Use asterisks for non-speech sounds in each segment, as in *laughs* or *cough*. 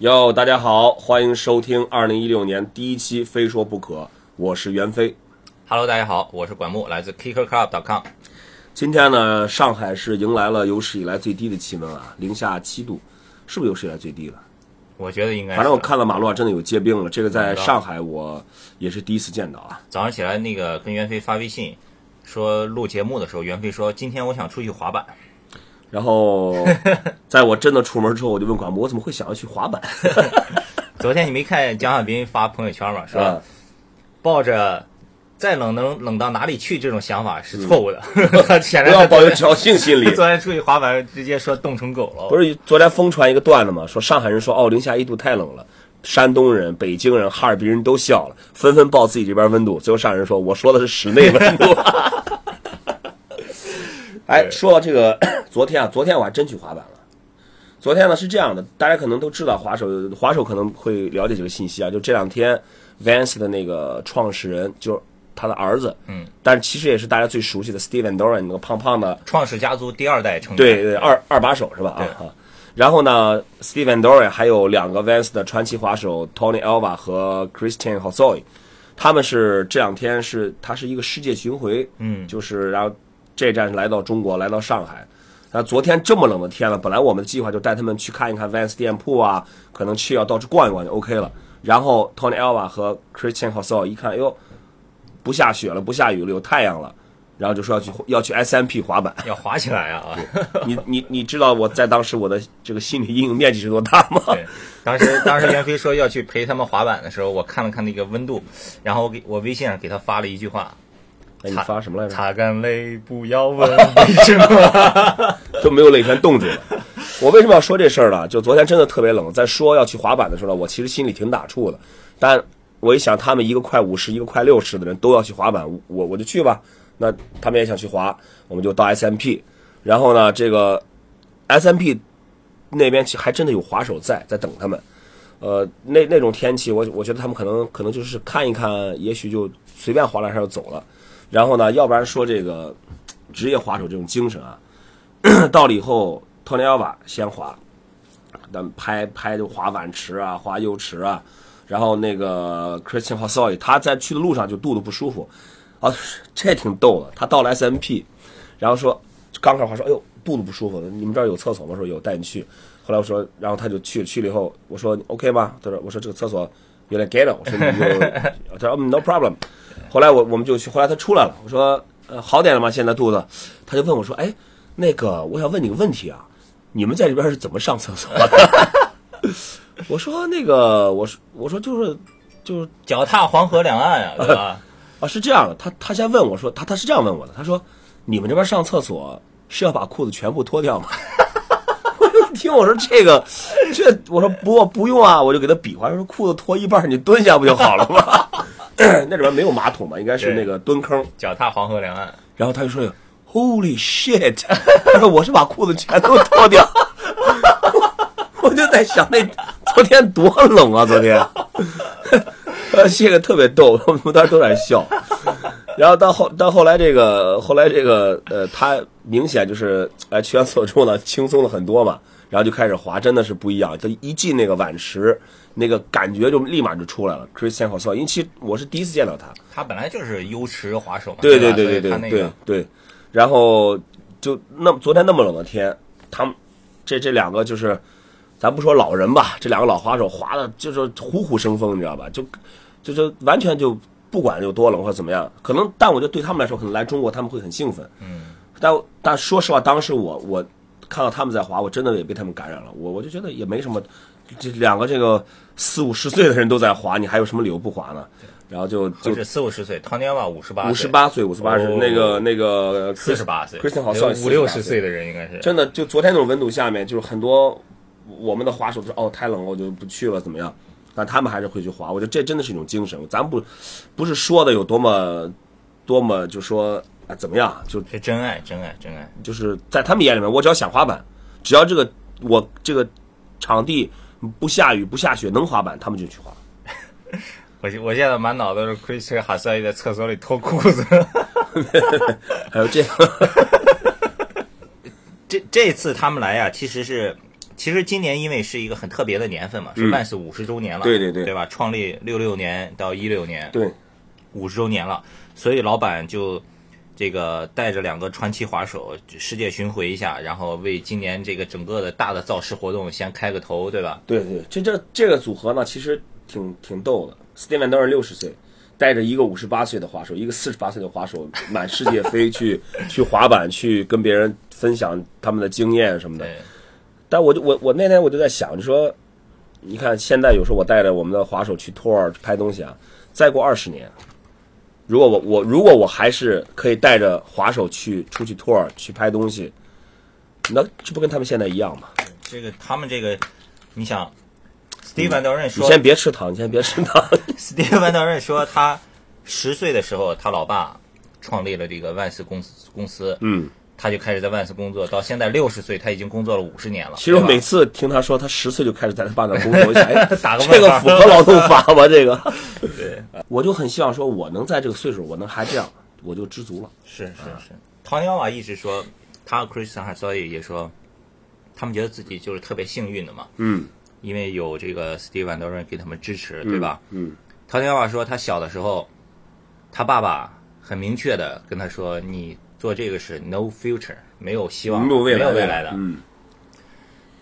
哟，大家好，欢迎收听二零一六年第一期《非说不可》，我是袁飞。Hello，大家好，我是管木，来自 KickerClub.com。今天呢，上海是迎来了有史以来最低的气温啊，零下七度，是不是有史以来最低了？我觉得应该。反正我看到马路上真的有结冰了，这个在上海我也是第一次见到啊。早上起来那个跟袁飞发微信，说录节目的时候，袁飞说今天我想出去滑板。然后，*laughs* 在我真的出门之后，我就问广播，我怎么会想要去滑板？*laughs* 昨天你没看蒋小斌发朋友圈吗？说啊，抱着再冷能冷到哪里去这种想法是错误的，*laughs* 显然要抱有侥幸心理。昨天出去滑板，直接说冻成狗了。不是昨天疯传一个段子嘛，说上海人说哦零下一度太冷了，山东人、北京人、哈尔滨人都笑了，纷纷报自己这边温度。最后上海人说我说的是室内温度。哎，说到这个，*clears throat* 昨天啊，昨天我还真去滑板了。昨天呢是这样的，大家可能都知道滑手，滑手可能会了解这个信息啊。就这两天，Vans 的那个创始人，就是他的儿子，嗯，但是其实也是大家最熟悉的 Steven Doran 那个胖胖的创始家族第二代成员。对对，二二把手是吧？啊啊。然后呢，Steven Doran 还有两个 Vans 的传奇滑手 Tony Alva 和 Christian Hosoi，他们是这两天是他是一个世界巡回，嗯就是然后这站是来到中国，来到上海。那昨天这么冷的天了，本来我们的计划就带他们去看一看 Vans 店铺啊，可能去要到处逛一逛就 OK 了。然后 Tony Alva 和 Christian Hosoi 一看，哎呦，不下雪了，不下雨了，有太阳了，然后就说要去要去 SMP 滑板。要滑起来啊！*laughs* 你你你知道我在当时我的这个心理阴影面积是多大吗？对，当时当时袁飞说要去陪他们滑板的时候，我看了看那个温度，然后我给我微信上给他发了一句话：哎，你发什么来着？擦干泪，不要问为什么。*laughs* 就没有泪全冻住了。我为什么要说这事儿呢？就昨天真的特别冷，在说要去滑板的时候呢，我其实心里挺打怵的。但我一想，他们一个快五十，一个快六十的人都要去滑板，我我就去吧。那他们也想去滑，我们就到 SMP。然后呢，这个 SMP 那边其实还真的有滑手在，在等他们。呃，那那种天气，我我觉得他们可能可能就是看一看，也许就随便滑两下就走了。然后呢，要不然说这个 *tsk* 职业滑手这种精神啊，*clears throat* 到了以后，托尼奥瓦先滑，咱们拍拍就滑碗池啊，滑油池啊，然后那个 Christian Hosoi 他在去的路上就肚子不舒服，啊，这挺逗的。他到了 SMP，然后说刚开始滑说，哎呦肚子不舒服，你们这儿有厕所吗？说有，带你去。后来我说，然后他就去去了以后，我说 OK 吗？他说我说这个厕所有点 ghetto，我说你就，*laughs* 他说、嗯 no problem。后来我我们就去，后来他出来了，我说呃好点了吗？现在肚子？他就问我说，哎，那个我想问你个问题啊，你们在这边是怎么上厕所的？*laughs* 我说那个，我说我说就是就是脚踏黄河两岸啊，对吧？*laughs* 啊是这样的，他他先问我说，他他是这样问我的，他说你们这边上厕所是要把裤子全部脱掉吗？听我说这个这我说不不用啊，我就给他比划说裤子脱一半你蹲下不就好了吗？*laughs* 那里边没有马桶嘛，应该是那个蹲坑。脚踏黄河两岸，然后他就说：“Holy shit！” 他说：“我是把裤子全都脱掉。*laughs* ”我就在想，那昨天多冷啊！昨天，呃，这个特别逗，我们当时都在笑。然后到后到后来，这个后来这个呃，他明显就是哎去完厕所之后呢，轻松了很多嘛，然后就开始滑，真的是不一样。他一进那个碗池，那个感觉就立马就出来了。Christian h o s o 因为其实我是第一次见到他，他本来就是优池滑手嘛，对对对对对对对，然后就那昨天那么冷的天，他们这这两个就是，咱不说老人吧，这两个老滑手滑的就是虎虎生风，你知道吧？就就是完全就不管有多冷或者怎么样，可能但我觉得对他们来说，可能来中国他们会很兴奋，嗯，但但说实话，当时我我看到他们在滑，我真的也被他们感染了，我我就觉得也没什么，这两个这个四五十岁的人都在滑，你还有什么理由不滑呢？然后就就是四五十岁，汤尼瓦五十八，五十八岁，五十八是哦那个那个四十八岁 Christian 好像五六十岁的人应该是。真的就昨天那种温度下面，就是很多我们的滑手说哦太冷了，我就不去了，怎么样？但他们还是会去滑，我觉得这真的是一种精神。咱不不是说的有多么多么就说啊怎么样，就是真爱，真爱，真爱。就是在他们眼里面，我只要想滑板，只要这个我这个场地不下雨不下雪能滑板，他们就去滑。*laughs* 我我现在满脑子是 Chris 哈塞在厕所里脱裤子。*laughs* 还有这样，*laughs* 这这次他们来呀、其实是其实今年因为是一个很特别的年份嘛，是嗯万斯五十周年了，对对对对吧？创立六六年到一六年，对，五十周年了，所以老板就这个带着两个传奇滑手世界巡回一下，然后为今年这个整个的大的造势活动先开个头，对吧？对对，这这这个组合呢，其实挺挺逗的。Steven 都是六十岁，带着一个五十八岁的滑手，一个四十八岁的滑手，满世界飞去 *laughs* 去滑板，去跟别人分享他们的经验什么的。但我就我我那天我就在想，你说，你看现在有时候我带着我们的滑手去 tour 拍东西啊，再过二十年，如果我我如果我还是可以带着滑手去出去 tour 去拍东西，那这不跟他们现在一样吗？这个他们这个，你想 Van d e r 你说先别吃糖，你先别吃糖。，Steve Van d e r 说他十岁的时候，他老爸创立了这个万斯公司公司，嗯。他就开始在万斯工作，到现在六十岁，他已经工作了五十年了。其实我每次听他说他十岁就开始在他爸那工作，我想，*laughs* 哎，打个问号这个符合劳动法吗？*laughs* 这个，对，我就很希望说，我能在这个岁数，我能还这样，我就知足了。是是是，唐尼奥瓦一直说，他和 Christian h a s o y 也说，他们觉得自己就是特别幸运的嘛，嗯，因为有这个 Steve Van d e r 给他们支持，对吧？嗯，唐尼奥瓦说，他小的时候，他爸爸很明确的跟他说，你做这个是 no future，没有希望，没有未来，的。嗯，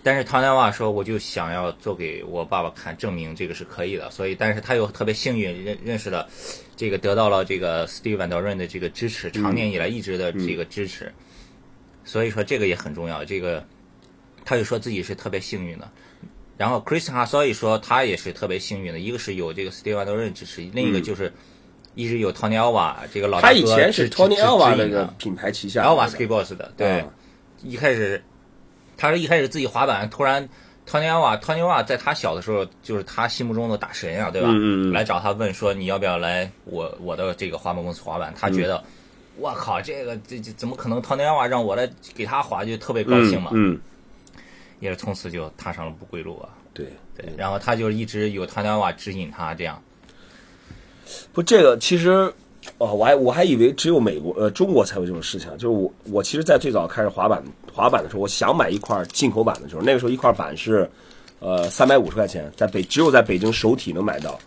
但是唐尼奥瓦说，我就想要做给我爸爸看，证明这个是可以的。所以，但是他又特别幸运认认识了这个得到了这个 Steve Van d e r 的这个支持，长年以来一直的这个支持。所以说这个也很重要。这个他就说自己是特别幸运的。然后 Chris s o y 说他也是特别幸运的，一个是有这个 Steve Van d e r 支持，另一个就是一直有 Tony Alva 这个老大哥他以前是支 Tony 支 Alva 那个品牌旗下 Alva Skateboards 的，对。啊一开始，他是一开始自己滑板，突然 Tony Alva Tony Alva 在他小的时候就是他心目中的大神啊，对吧？嗯嗯嗯来找他问说你要不要来我我的这个滑板公司滑板？他觉嗯得，我靠，这个这这怎么可能 Tony Alva 让我来给他滑，就特别高兴嘛。也是从此就踏上了不归路啊。对对，然后他就一直有 Tony Alva 指引他这样。不，这个其实，哦，我还我还以为只有美国呃中国才有这种事情，就是我我其实，在最早开始滑板滑板的时候，我想买一块进口板的时候，那个时候一块板是呃三百五十块钱，在北只有在北京首体能买到，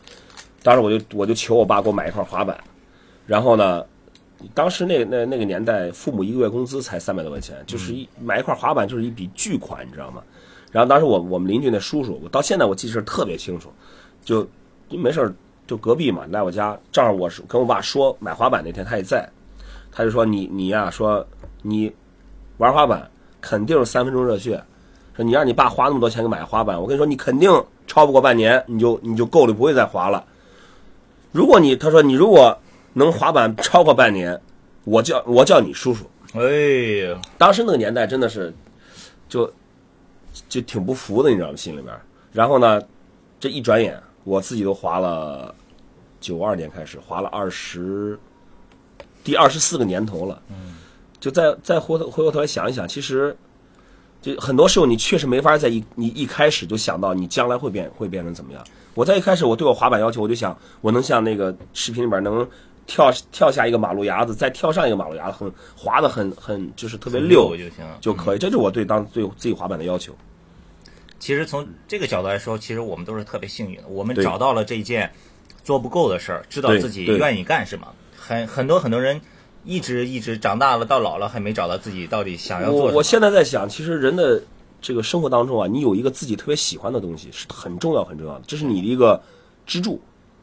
当时我就我就求我爸给我买一块滑板，然后呢。当时那那那个年代，父母一个月工资才三百多块钱，就是一买一块滑板就是一笔巨款，你知道吗？然后当时我我们邻居那叔叔，我到现在我记事特别清楚，就没事儿就隔壁嘛，来我家，正好我是跟我爸说买滑板那天他也在，他就说你你呀、说你玩滑板肯定是三分钟热血，说你让你爸花那么多钱给买滑板，我跟你说你肯定超不过半年你就你就够了，不会再滑了。如果你他说你如果能滑板超过半年，我叫我叫你叔叔。哎呀，当时那个年代真的是，就就挺不服的，你知道吗？心里边。然后呢，这一转眼，我自己都滑了，九二年开始滑了二十，第二十四个年头了。嗯，就再再回头回过头来想一想，其实就很多时候你确实没法在一你一开始就想到你将来会变会变成怎么样。我在一开始我对我滑板要求，我就想我能像那个视频里边能跳跳下一个马路牙子，再跳上一个马路牙子，很滑的很很就是特别溜就行就可以。这是我对当对自己滑板的要求。其实从这个角度来说，其实我们都是特别幸运的，我们找到了这件做不够的事儿，知道自己愿意干什么。很很多很多人一直一直长大了到老了还没找到自己到底想要做什么。我我现在在想，其实人的这个生活当中啊，你有一个自己特别喜欢的东西是很重要很重要的，这是你的一个支柱。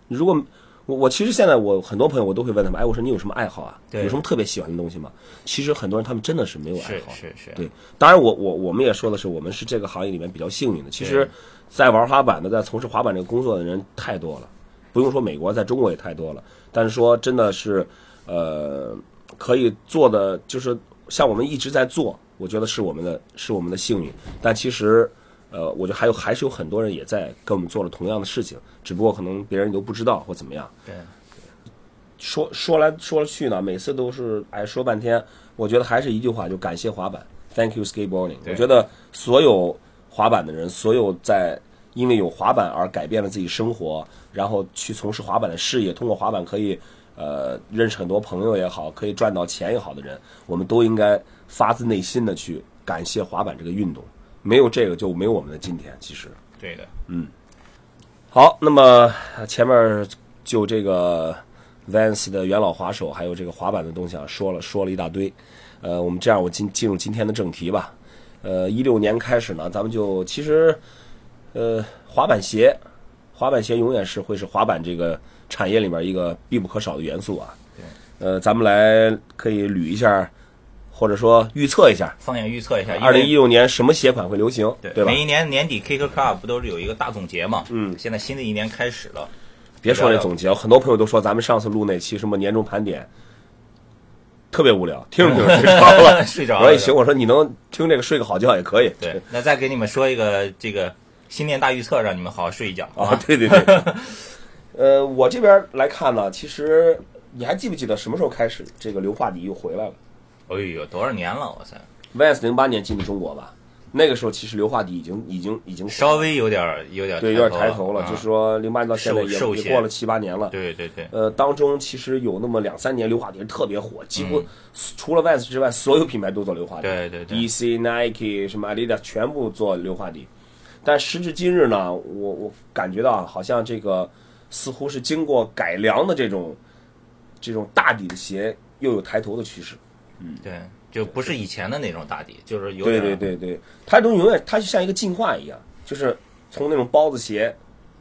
你如果我我其实现在我很多朋友我都会问他们，哎，我说你有什么爱好啊？对有什么特别喜欢的东西吗？其实很多人他们真的是没有爱好。是是，对，当然我我我们也说的是，我们是这个行业里面比较幸运的。其实，在玩滑板的，在从事滑板这个工作的人太多了，不用说美国，在中国也太多了。但是说真的是，呃，可以做的就是像我们一直在做，我觉得是我们的是我们的幸运。但其实，呃，我觉得还有还是有很多人也在跟我们做了同样的事情，只不过可能别人都不知道或怎么样。对，说说来说去呢，每次都是哎说半天，我觉得还是一句话，就感谢滑板，Thank you skateboarding。我觉得所有滑板的人，所有在因为有滑板而改变了自己生活，然后去从事滑板的事业，通过滑板可以呃认识很多朋友也好，可以赚到钱也好的人，我们都应该发自内心的去感谢滑板这个运动。没有这个就没有我们的今天。其实，对的，嗯好，那么呃前面就这个 Vans 的元老滑手，还有这个滑板的东西啊，说了说了一大堆。呃，我们这样，我进进入今天的正题吧。呃，一六年开始呢，咱们就其实，呃，滑板鞋，滑板鞋永远是会是滑板这个产业里面一个必不可少的元素啊。对。呃，咱们来可以捋一下，或者说预测一下，放眼预测一下，二零一六年什么鞋款会流行，对对吧？每一年年底 Kicker Club 不都是有一个大总结嘛？嗯现在新的一年开始了，别说那总结，很多朋友都说咱们上次录那期什么年终盘点，特别无聊，听着听着 *laughs* 睡着了。睡着了。我说也行，我说你能听这个睡个好觉也可以。对，那再给你们说一个这个新年大预测，让你们好好睡一觉啊，对对对。*laughs* 呃，我这边来看呢，其实你还记不记得什么时候开始这个硫化底又回来了哎呦，多少年了，哇塞，？Vans 零八年进的中国吧，那个时候其实硫化底已经已经已经稍微有点儿有点儿对有点抬头了，啊就是说零八年到现在也也过了七八年了。对对对，呃，当中其实有那么两三年硫化底是特别火，几乎嗯除了 Vans 之外，所有品牌都做硫化底。对对对 DC、Nike 什么 Adidas 全部做硫化底。但时至今日呢，我我感觉到啊，好像这个似乎是经过改良的这种这种大底的鞋又有抬头的趋势。嗯对，就不是以前的那种大底，就是有对点对对对，它这种永远它就像一个进化一样，就是从那种包子鞋，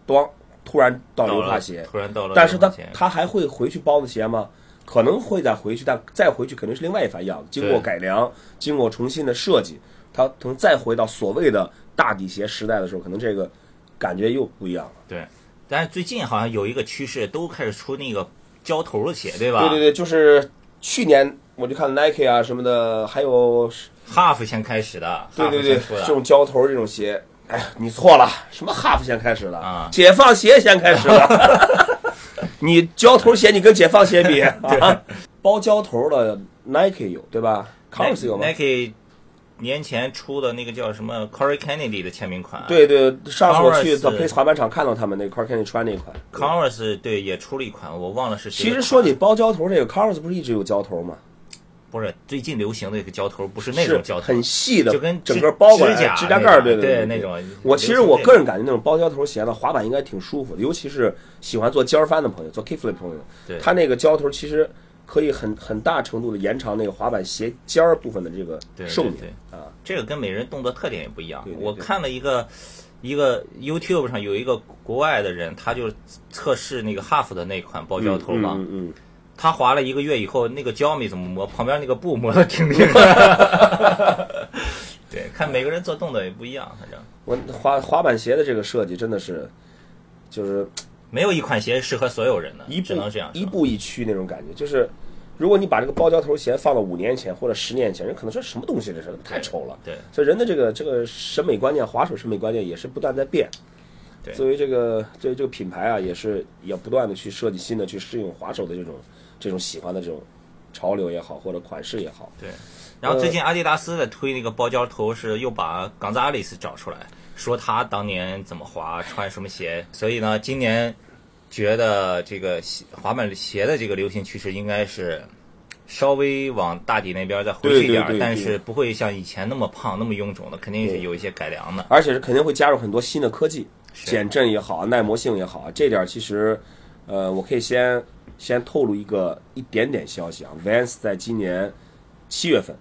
咣突然到到了硫化鞋，突然到了，但是它它还会回去包子鞋吗？可能会再回去，但再回去肯定是另外一番样子。经过改良，经过重新的设计，它可能再回到所谓的大底鞋时代的时候，可能这个感觉又不一样了。对，但是最近好像有一个趋势，都开始出那个胶头的鞋，对吧？对对对，就是去年我就看 Nike 啊什么的，还有 Half 先开始的，对对对这种胶头这种鞋，哎呀，你错了，什么 Half 先开始的啊解放鞋先开始的。*laughs* 你胶头鞋你跟解放鞋比 *laughs* 啊？包胶头的 Nike 有对吧？Converse 有吗？Nike 年前出的那个叫什么 Corey Kennedy 的签名款，对对，上次我去 Converse The Place 滑板场看到他们那 Car Candy 穿那款。，Converse 对也出了一款，我忘了是谁其。实说起包胶头这个，Converse 不是一直有胶头吗？不是最近流行的一个胶头，不是那种胶头，很细的，就跟整个包过来，指甲指甲盖儿，对对对那种我其实我个人感觉那种包胶头鞋的，滑板应该挺舒服的，尤其是喜欢做尖儿翻的朋友，做 kickflip 朋友，对它那个胶头其实可以很很大程度的延长那个滑板鞋尖儿部分的这个寿命对啊。这个跟每人动作特点也不一样。对对对我看了一个一个 YouTube 上有一个国外的人，他就测试那个 Half 的那款包胶头嘛，嗯嗯，他滑了一个月以后，那个胶没怎么磨，旁边那个布磨的挺厉害。对，看每个人做动作也不一样，反正我滑滑板鞋的这个设计真的是，就是没有一款鞋适合所有人的，一步只能这样一步一趋那种感觉，就是。如果你把这个包胶头鞋放到五年前或者十年前，人可能说什么东西这是太丑了。对所以人的这个这个审美观念，滑手审美观念也是不断在变。对作为这个作为这个品牌啊，也是要不断的去设计新的，去适应滑手的这种这种喜欢的这种潮流也好，或者款式也好。对。然后最近阿迪达斯在推那个包胶头，是又把冈扎雷斯找出来，说他当年怎么滑，穿什么鞋。所以呢，今年觉得这个滑板鞋的这个流行趋势应该是稍微往大底那边再回去一点儿，对对对但是不会像以前那么胖、那么臃肿的，肯定是有一些改良的。而且是肯定会加入很多新的科技，是减震也好，耐磨性也好，啊这点儿其实，呃，我可以先先透露一个一点点消息啊，Vans 在今年七月份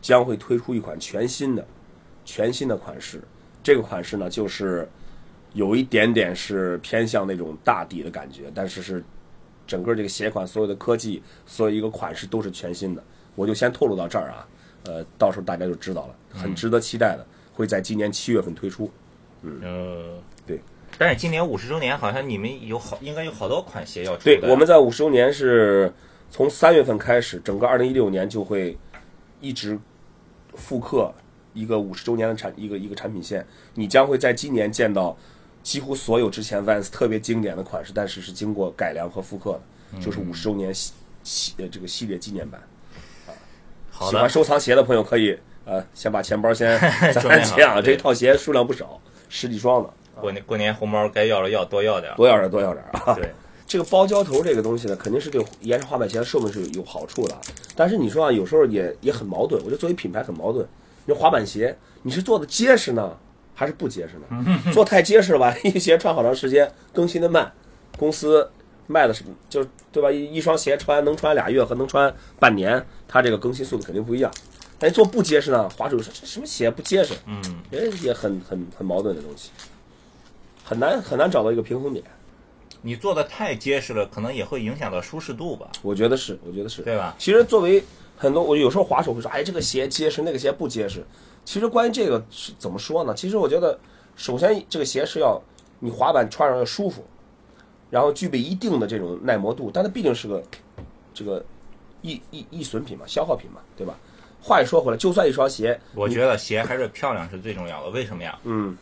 将会推出一款全新的全新的款式，这个款式呢就是有一点点是偏向那种大底的感觉，但是是整个这个鞋款所有的科技，所有一个款式都是全新的，我就先透露到这儿啊，呃，到时候大家就知道了，很值得期待的，会在今年七月份推出。呃，对。但是今年五十周年，好像你们有好，应该有好多款鞋要出对，我们在五十周年是从三月份开始，整个二零一六年就会一直复刻一个五十周年的产一个一个产品线。你将会在今年见到几乎所有之前 Vans 特别经典的款式，但是是经过改良和复刻的，就是五十周年系系呃这个系列纪念版。好的喜欢，收藏鞋的朋友可以呃先把钱包先攒钱啊，对这套鞋数量不少，十几双呢，过年过年红包该要了要多要点。多要点多要点啊。对，*laughs* 这个包胶头这个东西呢，肯定是对延长滑板鞋的寿命是有有好处的。但是你说啊，有时候也也很矛盾。我觉得作为品牌很矛盾。你滑板鞋，你是做的结实呢，还是不结实呢？*laughs* 做太结实了吧，*laughs* 一鞋穿好长时间，更新的慢，公司卖的是就是对吧？一一双鞋穿能穿俩月和能穿半年，它这个更新速度肯定不一样。但做不结实呢，滑手说这什么鞋不结实？嗯，也也很很很矛盾的东西，很难很难找到一个平衡点。你做的太结实了，可能也会影响到舒适度吧，我觉得是，我觉得是。对吧？其实作为很多，我有时候滑手会说，哎，这个鞋结实，那个鞋不结实。其实关于这个是怎么说呢？其实我觉得，首先这个鞋是要你滑板穿上要舒服，然后具备一定的这种耐磨度，但它毕竟是个这个易易易损品嘛，消耗品嘛，对吧？话一说回来，就算一双鞋，我觉得鞋还是漂亮是最重要的。为什么呀？嗯，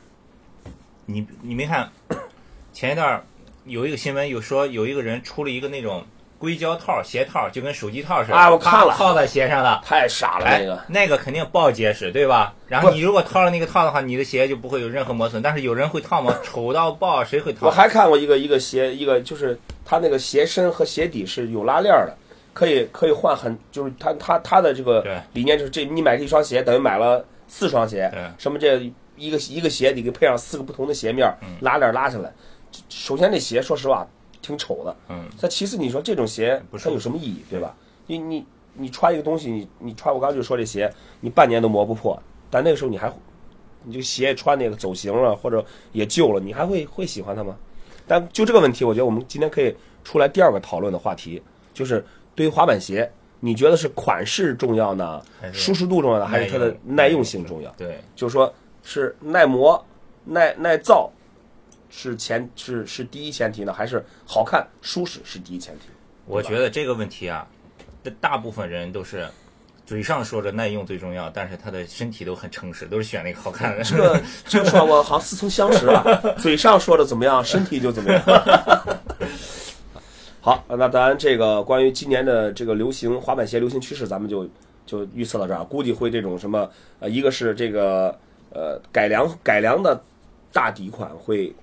你你没看前一段有一个新闻，有说有一个人出了一个那种硅胶套鞋套，就跟手机套似的，啊我看了套在鞋上的。太傻了哎，那个。那个肯定爆结实，对吧？然后你如果套了那个套的话，你的鞋就不会有任何磨损。但是有人会套吗？丑到爆，谁会套？我还看过一个一个鞋，一个就是它那个鞋身和鞋底是有拉链的，可以可以换很，就是它它它的这个理念就是这你买这一双鞋等于买了四双鞋，什么这一个一个鞋底给配上四个不同的鞋面拉链拉下来。首先这鞋说实话挺丑的，嗯，但其次你说这种鞋它有什么意义，对吧？你你你穿一个东西，你你穿我刚刚就说这鞋，你半年都磨不破，但那个时候你还你这个鞋穿那个走形了，或者也旧了，你还会会喜欢它吗？但就这个问题，我觉得我们今天可以出来第二个讨论的话题，就是对于滑板鞋，你觉得是款式重要呢，舒适度重要呢，还是它的耐用性重要？对，就是说是耐磨、耐耐造是前是是第一前提呢，还是好看舒适是第一前提？我觉得这个问题啊，这大部分人都是嘴上说着耐用最重要，但是他的身体都很诚实，都是选那个好看的。这个这个说我好像似曾相识啊，嘴上说的怎么样，身体就怎么样。*laughs* 好，那咱这个关于今年的这个流行滑板鞋流行趋势，咱们就就预测到这儿，估计会这种什么呃，一个是这个呃改良改良的大底款会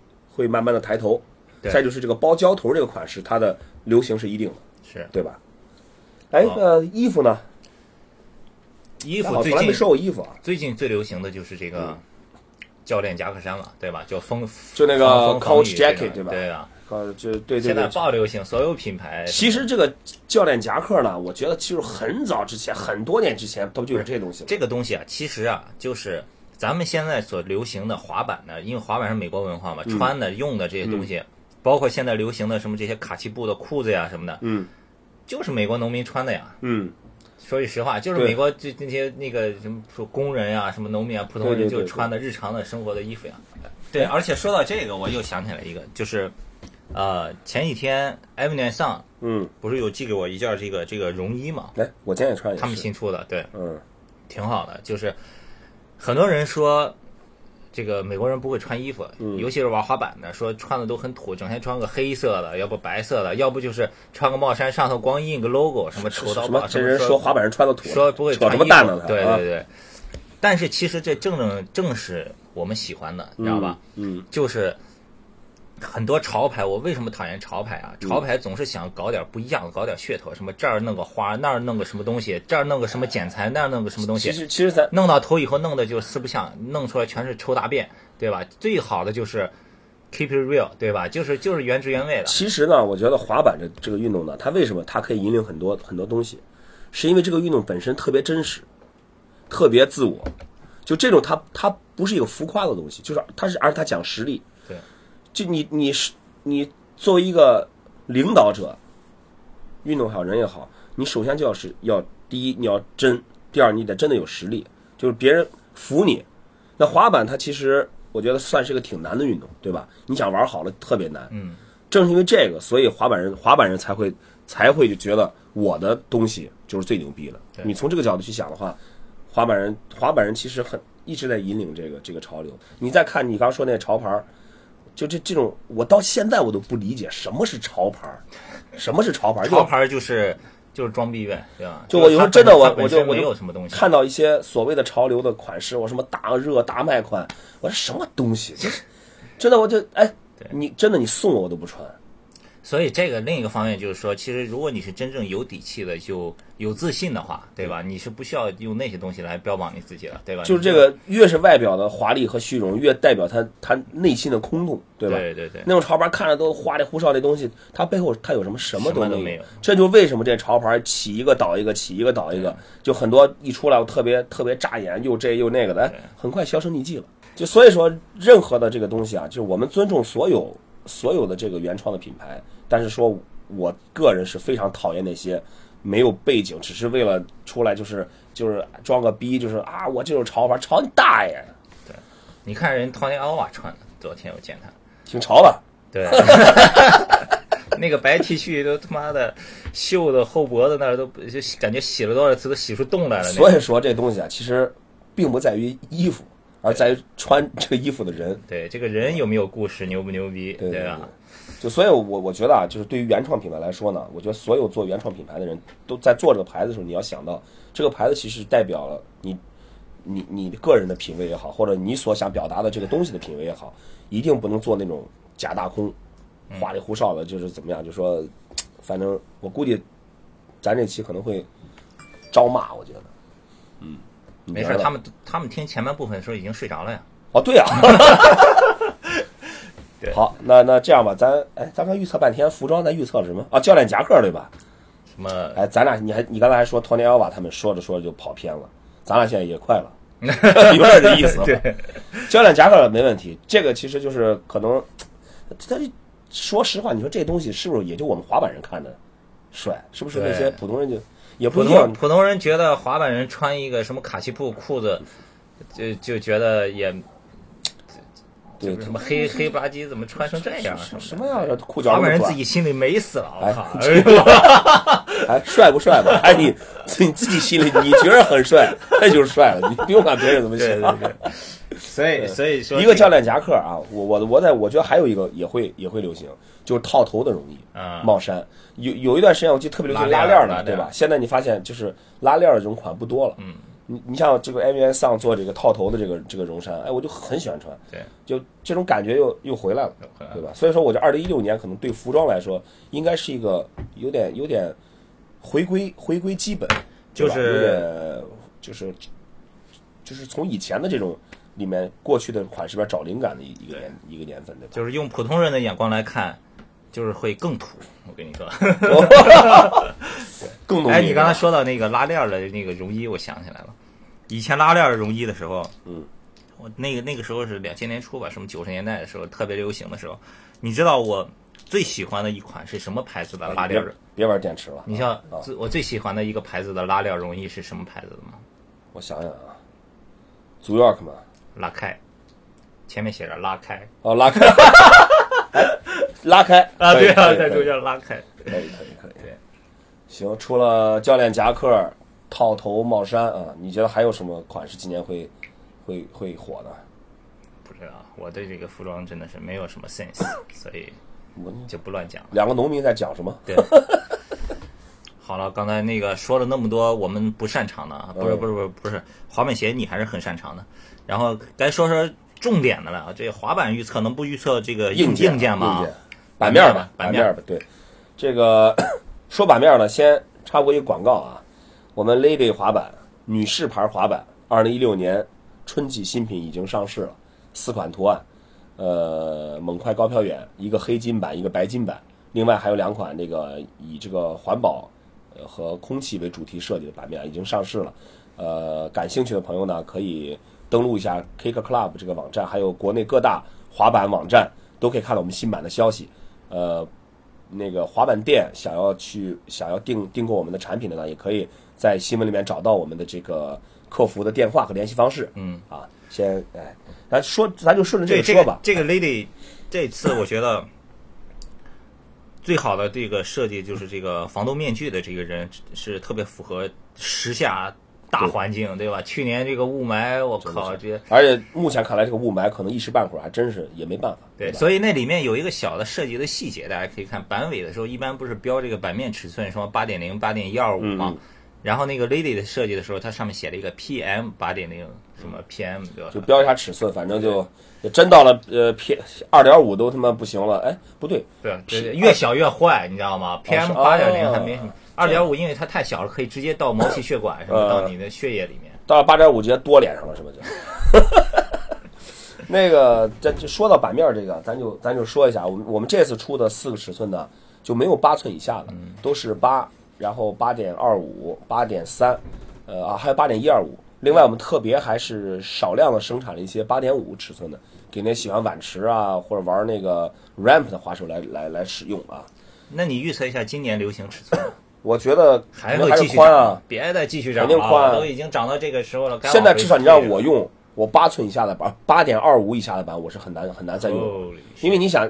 会慢慢的抬头，对再就是这个包胶头这个款式，它的流行是一定的，是对吧？哎，那衣服呢？衣服最近没说过衣服啊，最近最流行的就是这个教练夹克衫了，对吧？叫风就那个 Coach jacket，对吧对啊，呃，就对对现在，爆流行，所有品牌其实这个教练夹克呢，我觉得其实很早之前，很多年之前都就有这东西了。这个东西啊，其实啊，就是咱们现在所流行的滑板呢，因为滑板是美国文化嘛，嗯穿的、用的这些东西，包括现在流行的什么这些卡其布的裤子呀什么的，嗯就是美国农民穿的呀。嗯，说句实话，就是美国这这些那个什么说工人呀、什么农民啊、普通对对对人就穿的日常的生活的衣服呀。对，而且说到这个，我又想起来一个，就是呃前几天 e v a n s o n 嗯，不是有寄给我一件这个这个绒衣嘛，来，我今天也穿。他们新出的，对，嗯，挺好的。就是很多人说这个美国人不会穿衣服，嗯尤其是玩滑板的，说穿的都很土，整天穿个黑色的，要不白色的，要不就是穿个帽衫上头光印个 logo，什么丑到爆？这人说滑板人穿的土，说不会穿衣服对对对。但是其实这正正正是我们喜欢的，你知道吧？？嗯就是很多潮牌，我为什么讨厌潮牌嗯啊？潮牌总是想搞点不一样的，搞点噱头，什么这儿弄个花，那儿弄个什么东西，这儿弄个什么剪裁，那儿弄个什么东西其，实其实咱弄到头以后弄的就四不像，弄出来全是抽大便，对吧？最好的就是 keep it real，对吧？就是就是原汁原味的。其实呢，我觉得滑板这这个运动呢，它为什么它可以引领很多很多东西，是因为这个运动本身特别真实，特别自我。就这种它它不是一个浮夸的东西，就是它是而且它讲实力。对，就你你是你作为一个领导者，运动好人也好，你首先就要是要第一你要真，第二你得真的有实力，就是别人服你。那滑板它其实我觉得算是一个挺难的运动，对吧？你想玩好了特别难。嗯，正是因为这个，所以滑板人滑板人才会才会就觉得我的东西就是最牛逼的。你从这个角度去想的话，滑板人滑板人其实很一直在引领这个这个潮流。你再看你刚刚说那潮牌儿，就这这种，我到现在我都不理解什么是潮牌儿，什么是潮牌潮牌就是就是装逼呗，对吧？就我有时候真的我我就我就有什么东西，看到一些所谓的潮流的款式，我什么大热大卖款，我说什么东西？这真的我就哎，你真的你送我我都不穿。所以这个另一个方面就是说，其实如果你是真正有底气的、就有自信的话，对吧？你是不需要用那些东西来标榜你自己了，对吧？就是这个，越是外表的华丽和虚荣，越代表他他内心的空洞，对吧？对对对，那种潮牌看着都花里胡哨的东西，它背后它有什么？什么都没什么都没有这就为什么这潮牌起一个倒一个，起一个倒一个，就很多一出来我特别特别扎眼，又这又那个的，哎，很快销声匿迹了。就所以说，任何的这个东西啊，就是我们尊重所有所有的这个原创的品牌，但是说我个人是非常讨厌那些没有背景，只是为了出来就是就是装个逼，就是啊，我这种潮牌，潮你大爷，对你看人 Tony Alva 穿的，昨天我见他，挺潮吧？对，*laughs* 那个白 T 恤都他妈的袖子后脖子那儿都就感觉洗了多少次都洗出洞来了。所以说这东西啊，其实并不在于衣服，而在于穿这个衣服的人。对这个人有没有故事，牛不牛逼，对？就所以我，我觉得啊，就是对于原创品牌来说呢，我觉得所有做原创品牌的人都在做这个牌子的时候，你要想到这个牌子其实代表了你，你你的个人的品味也好，或者你所想表达的这个东西的品味也好，一定不能做那种假大空、花里胡哨的，就是怎么样，就说，*tsk* 反正我估计咱这期可能会招骂，我觉得，没事，他们他们听前半部分的时候已经睡着了呀。哦，对呀、*laughs* 对好，那那这样吧，咱哎，咱刚预测半天，服装咱预测了什么啊？教练夹克对吧？什么？哎，咱俩你还你刚才还说托尼奥瓦他们说着说着就跑偏了，咱俩现在也快了，*laughs* 有点这意思。对，教练夹克没问题，这个其实就是可能，他说实话，你说这东西是不是也就我们滑板人看的帅？是不是那些普通人就也不普一样通？普通人觉得滑板人穿一个什么卡其布裤子，就就觉得也对什么黑 *laughs* 黑不拉几，怎么穿成这样？什什么呀？这裤脚那么短自己心里美死了，我哎靠！*laughs* 哎，帅不帅吧？*laughs* 哎，你你自己心里你觉得很帅，那就是帅了，你不用管别人怎么对想。所以所以说一个教练夹克啊，我我我在我觉得还有一个也会也会流行，就是套头的容易，啊帽衫。有有一段时间我记得特别流行拉拉链的，对吧？现在你发现就是拉链儿的这种款不多了。嗯，你你像这个 M N 上做这个套头的这个这个绒衫，哎，我就很喜欢穿，对，就这种感觉又又回来了对吧？所以说，我觉得二零一六年可能对服装来说，应该是一个有点有点回归回归基本，就是就是就是从以前的这种里面过去的款式里边找灵感的一一个年一个年份，对吧？就是用普通人的眼光来看，就是会更土。我跟你说，*laughs* *laughs* 更浓哎，你刚才才说到那个拉链的那个绒衣，我想起来了，以前拉链儿的绒衣的时候，嗯，我那个那个时候是两千年初吧，什么九十年代的时候特别流行的时候，你知道我最喜欢的一款是什么牌子的拉链儿？别？别玩电池了，你像啊，我最喜欢的一个牌子的拉链儿绒衣是什么牌子的吗？我想想啊，足 York 嘛，拉开，前面写着拉开。哦，拉开，哎拉开。*laughs* 啊，对啊，在中间拉开。可以可以可以。对，行，除了教练夹克、套头帽衫啊，你觉得还有什么款式今年会会会火的？不知道，我对这个服装真的是没有什么 sense，*laughs* 所以我就不乱讲了。两个农民在讲什么？对，*laughs* 好了，刚才那个说了那么多我们不擅长的啊，不是嗯不是不是不是，滑板鞋你还是很擅长的。然后该说说重点的了啊，这滑板预测能不预测这个硬件件吗？硬件，板面吧，板面板面吧。对，这个 *coughs* 说板面呢，先插播一个广告啊。我们 Lady 滑板女士牌滑板，二零一六年春季新品已经上市了，四款图案，呃，猛快高飘远，一个黑金版，一个白金版，另外还有两款这个以这个环保呃和空气为主题设计的版面已经上市了。呃，感兴趣的朋友呢，可以登录一下 Kick Club 这个网站，还有国内各大滑板网站，都可以看到我们新版的消息。呃，那个滑板店想要去想要订订购我们的产品的呢，也可以在新闻里面找到我们的这个客服的电话和联系方式。嗯，啊，先哎，咱说咱就顺着这个说吧。个这个 lady 这次我觉得最好的这个设计就是这个防毒面具的这个人是特别符合时下大环境，对吧？去年这个雾霾，我靠，这而且目前看来，这个雾霾可能一时半会儿还真是也没办法。对，所以那里面有一个小的设计的细节，大家可以看版尾的时候，一般不是标这个版面尺寸，什么八点零、八点一二五吗嗯？然后那个 Lady 的设计的时候，它上面写了一个 PM 八点零什么 PM 对吧？就标一下尺寸，反正就真到了呃 P 二点五都他妈不行了，哎，不对，对，对越小越坏，你知道吗？PM 是八点零哦还没什么，二点五因为它太小了，可以直接到毛细血管 *coughs* 什么呃到你的血液里面。到了八点五直接多脸上了，是吧？就 *laughs* 那个，咱就说到版面这个，咱就咱就说一下，我们我们这次出的四个尺寸的，就没有八寸以下的，都是八，然后八点二五、八点三，呃啊，还有八点一二五。另外，我们特别还是少量的生产了一些八点五尺寸的，给那喜欢碗池啊或者玩那个 ramp 的滑手来来来使用啊。那你预测一下今年流行尺寸 *coughs* 我觉得还会继续宽啊，？别再继续涨了，肯定宽啊都已经涨到这个时候了。现在至少你让我用我八寸以下的板，八点二五以下的板，我是很难很难再用因为你想，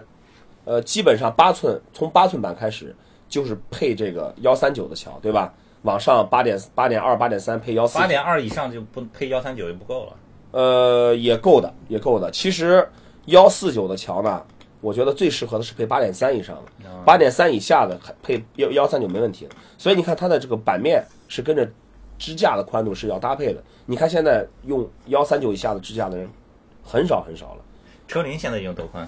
呃，基本上八寸从八寸板开始就是配这个幺三九的桥，对吧？往上八点八点二、八点三配幺四八，点二以上就不配幺三九就不够了。呃，也够的，也够的。其实幺四九的桥呢，我觉得最适合的是配八点三以上的，八点三以下的配幺幺三九没问题的。所以你看它的这个板面是跟着支架的宽度是要搭配的。你看现在用幺三九以下的支架的人很少很少了，车龄现在用多宽？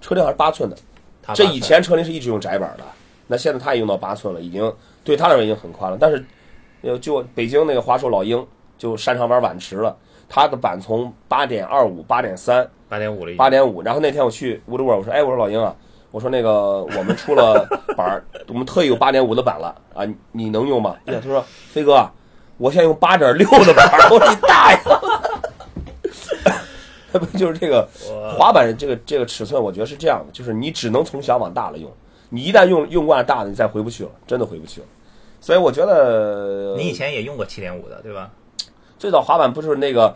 车龄还是八寸的。寸这以前车龄是一直用窄板的，那现在他也用到八寸了，已经对他来说已经很宽了。但是，呃，就北京那个华硕老鹰就擅长玩碗池了，他的板从八点二五、八点三、八点五了，八点五，然后那天我去 Woodward，我说，哎，我说老鹰啊，我说那个我们出了板儿，*laughs* 我们特意有八点五的板了啊，你你能用吗？哎呀，他说飞哥啊，我现在用八点六的板儿，我说你大爷！他 *laughs* 不就是这个滑板这个这个尺寸，我觉得是这样的，就是你只能从小往大了用，你一旦用用惯了大的，你再回不去了，真的回不去了。所以我觉得你以前也用过七点五的对吧？最早滑板不是那个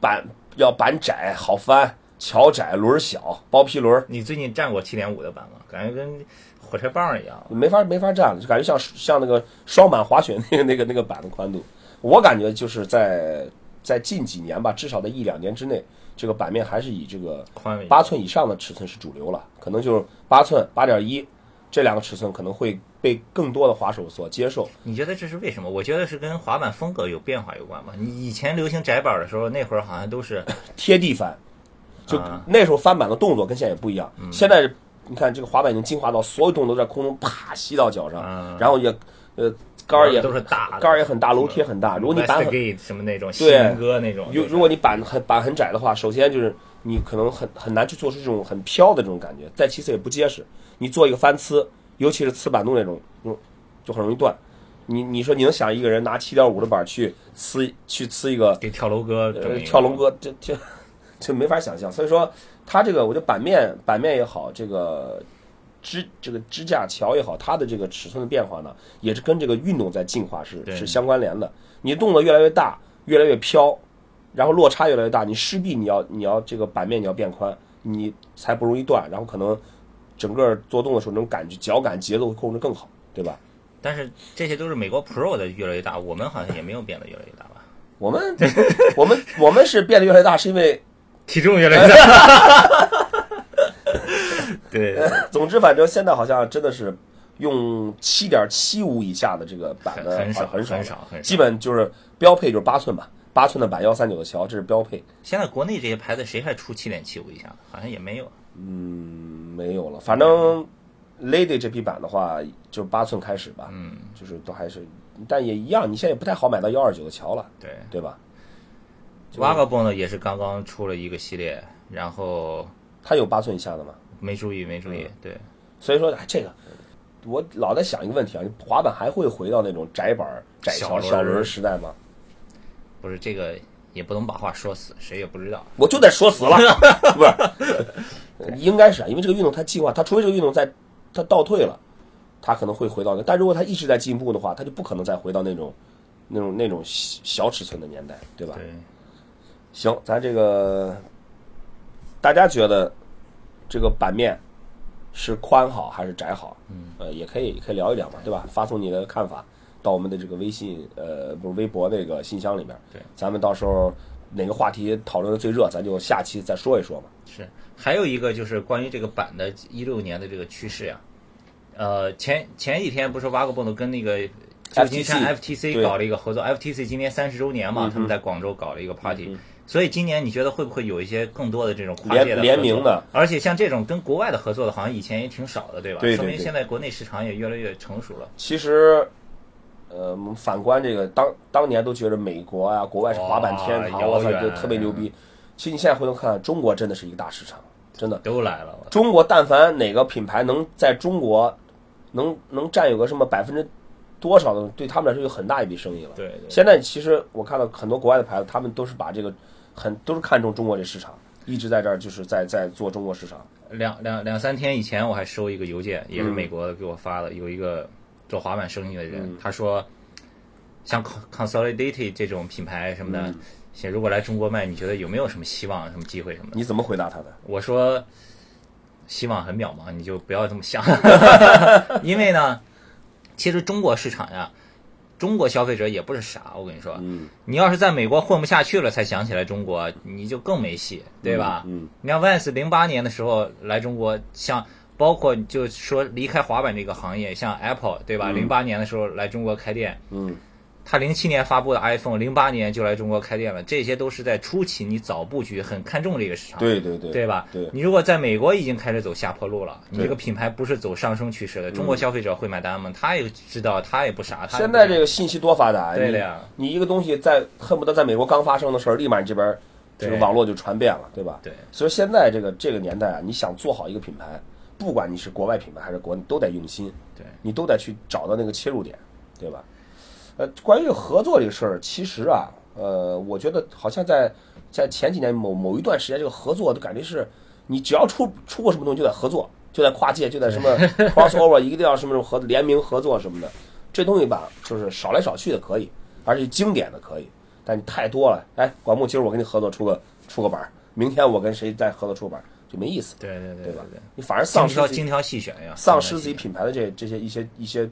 板要板窄好翻，桥窄轮儿小，包皮轮儿你最近站过七点五的板吗？感觉跟火车棒一样。没法没法站了，就感觉像像那个双板滑雪那个那个那个板的宽度。我感觉就是在在近几年吧，至少在一两年之内，这个板面还是以这个宽为八寸以上的尺寸是主流了，可能就是八寸、八点一这两个尺寸可能会被更多的滑手所接受。你觉得这是为什么？我觉得是跟滑板风格有变化有关吧。你以前流行窄板的时候，那会儿好像都是 *coughs* 贴地翻，就啊那时候翻板的动作跟现在也不一样。现在你看这个滑板已经进化到所有动作都在空中啪吸到脚上，嗯然后也呃杆儿也都是大杆儿也很大，楼贴很大。如果你板很什么那种对哥那种，如如果你板很板很窄的话，首先就是你可能很很难去做出这种很飘的这种感觉，再其次也不结实。你做一个翻呲，尤其是呲板洞那种，就就很容易断。你你说你能想一个人拿七点五的板去呲去呲一个给跳楼哥跳楼哥，这这这没法想象。所以说，它这个我觉得板面板面也好，这个支这个支架桥也好，它的这个尺寸的变化呢，也是跟这个运动在进化是是相关联的。你动作越来越大，越来越飘，然后落差越来越大，你势必你要你要这个板面你要变宽，你才不容易断，然后可能整个做动的时候那种感觉脚感节奏会控制更好，对吧？但是这些都是美国 Pro 的越来越大，我们好像也没有变得越来越大吧？我们我们我们是变得越来越大，是因为体重越来越大。*laughs* 对，总之，反正现在好像真的是用七点七五以下的这个板的很少很少很少基本就是标配就是八寸板，八寸的板幺三九的桥，这是标配。现在国内这些牌子谁还出七点七五以下的？好像也没有。嗯，没有了。反正 Lady 这批版的话，就是八寸开始吧，嗯，就是都还是，但也一样，你现在也不太好买到幺二九的桥了，对对吧？，Vagabond 呢也是刚刚出了一个系列，然后它有八寸以下的吗？没注意没注嗯意，对，所以说，哎，这个我老在想一个问题啊，滑板还会回到那种窄板、窄桥、小轮时代吗？不是这个也不能把话说死，谁也不知道。*laughs* 我就得说死了，不是，应该是啊，因为这个运动它进化，它除非这个运动在它倒退了，它可能会回到那，但如果它一直在进步的话，它就不可能再回到那种那种那种小小尺寸的年代，对吧？对，行，咱这个大家觉得这个版面是宽好还是窄好？嗯，呃，也可以可以聊一聊嘛，对吧？发送你的看法到我们的这个微信呃不是微博那个信箱里面，对，咱们到时候哪个话题讨论的最热，咱就下期再说一说嘛。是，还有一个就是关于这个版的一六年的这个趋势呀。呃，前前几天不是 Vagabond 跟那个旧金山 FTC 搞了一个合作，FTC 今年三十周年嘛，他们在广州搞了一个 party，、所以今年你觉得会不会有一些更多的这种跨界的联联名的？而且像这种跟国外的合作的，好像以前也挺少的，对吧？对对说明现在国内市场也越来越成熟了。其实，呃，我们反观这个当当年都觉得美国啊，国外是滑板天堂，我操，哇遥远就特别牛逼。其实你现在回头看，中国真的是一个大市场，真的。都来了，中国但凡哪个品牌能在中国能能占有个什么百分之多少的，对他们来说有很大一笔生意了。对对现在其实我看到很多国外的牌子，他们都是把这个很都是看重中国这市场，一直在这儿就是在在做中国市场。两两两三天以前，我还收一个邮件，也是嗯美国的给我发的，有一个做滑板生意的人，他说，像 Con- Consolidated 这种品牌什么嗯的，现如果来中国卖，你觉得有没有什么希望、什么机会什么的？你怎么回答他的？我说，希望很渺茫，你就不要这么想，*laughs* 因为呢，其实中国市场呀。中国消费者也不是傻，我跟你说，嗯你要是在美国混不下去了，才想起来中国，你就更没戏，对吧？嗯你看 Vans 零八年的时候来中国，像包括就说离开滑板这个行业，像 Apple 对吧？零八、年的时候来中国开店，嗯，他零七年发布的 iPhone，零八年就来中国开店了，这些都是在初期你早布局，很看重这个市场，对对对对吧？对你如果在美国已经开始走下坡路了，你这个品牌不是走上升趋势的，中国消费者会买单吗？他也知道，他也不傻，他现在这个信息多发达，对的呀你。你一个东西在恨不得在美国刚发生的事儿，立马你这边这个网络就传遍了，对吧？对。所以现在这个这个年代啊，你想做好一个品牌，不管你是国外品牌还是国内，都得用心，对你都得去找到那个切入点，对吧？呃，关于合作这个事儿，其实啊，呃，我觉得好像在在前几年某某一段时间，这个合作的感觉是，你只要出出过什么东西就得合作，就在跨界，就在什么 *laughs* crossover，一定要什么合联名合作什么的。这东西吧，就是少来少去的可以，而且经典的可以，但你太多了。哎，管木，今儿我跟你合作出个出个板儿，明天我跟谁再合作出个板儿，就没意思，对对对对吧对？你反而丧失自己精挑细选呀，丧失自己品牌的这这些一些一些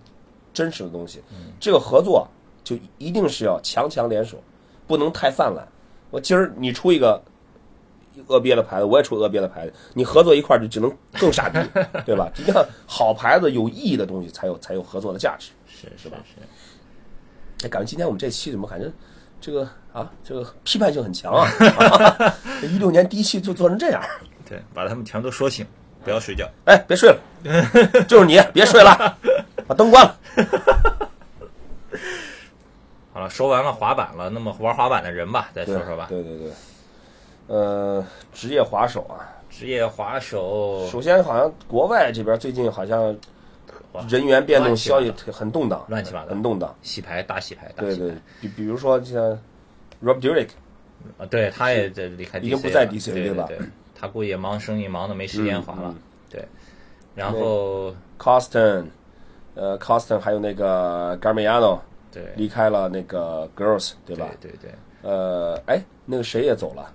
真实的东西。这个合作就一定是要强强联手，不能太泛滥。我今儿你出一个恶憋的牌子，我也出恶憋的牌子，你合作一块儿就只能更傻逼，*laughs* 对吧？一定要好牌子、有意义的东西才有才有合作的价值。是是吧是。哎，感觉今天我们这期怎么感觉这个啊，这个批判性很强啊！*laughs* 一六年第一期就做成这样，对，把他们全都说醒，不要睡觉。哎，别睡了，就是你，别睡了，把灯关了。*laughs* 好了，说完了滑板了，那么玩滑板的人吧，再说说吧。对对对，呃，职业滑手啊，职业滑手，首先好像国外这边最近好像人员变动消息很动荡，乱七八糟很动荡。洗牌大洗牌大对对比比如说像 Rob Dyrick，啊，对，他也在离开已经不在 DC 了对对吧对，他估计也忙生意，忙的没时间滑了嗯。对，然后 Coston，呃，Coston 还有那个 Garmiano 对离开了那个 Girls，对吧？对对呃，哎，那个谁也走了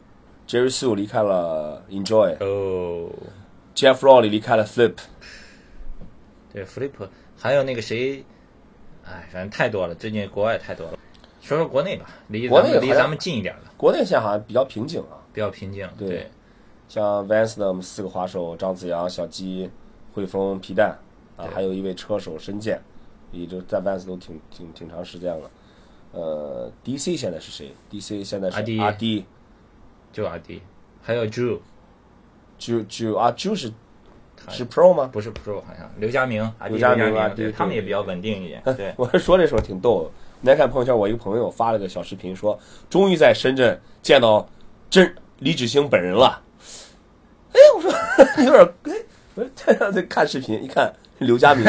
，Jerry Sue 离开了 Enjoy，Jeff 对，哦，Rowley 离开了 Flip，对 Flip，还有那个谁，哎，反正太多了，最近国外太多了。说说国内吧，离国内离咱们近一点的，国内现在好像比较平静啊。比较平静。对对，像 Vans 的我们四个滑手张子阳、小鸡、汇丰、皮蛋啊，还有一位车手申健，也就在 Vans 都挺挺挺长时间了。呃，DC 现在是谁？DC 现在是阿迪阿迪，就阿迪，还有 Drew，就就啊，就是他是 Pro 吗？不是 Pro 好像刘佳明，刘佳明明阿迪对对他们也比较稳定一点。*laughs* 对，我说这时候挺逗的。那天看朋友圈，我一个朋友发了个小视频，说终于在深圳见到真李志兴本人了。哎，我说有点哎，我说在看视频，一看刘佳明，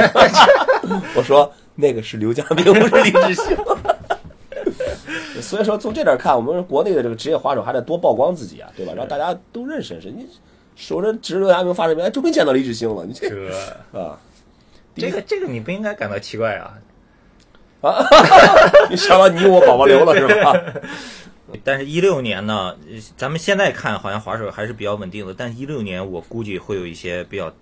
*laughs* 我说那个是刘佳明，不是李志兴。所以说从这点看，我们国内的这个职业滑手还得多曝光自己啊，对吧？让大家都认识认识。你守着指刘佳明发视频，哎，终于见到李志兴了，你这这啊。这个这个你不应该感到奇怪啊。*laughs* 你想到你我宝宝流了是吧？但是，一六年呢，呃咱们现在看好像滑手还是比较稳定的，但一六年我估计会有一些比较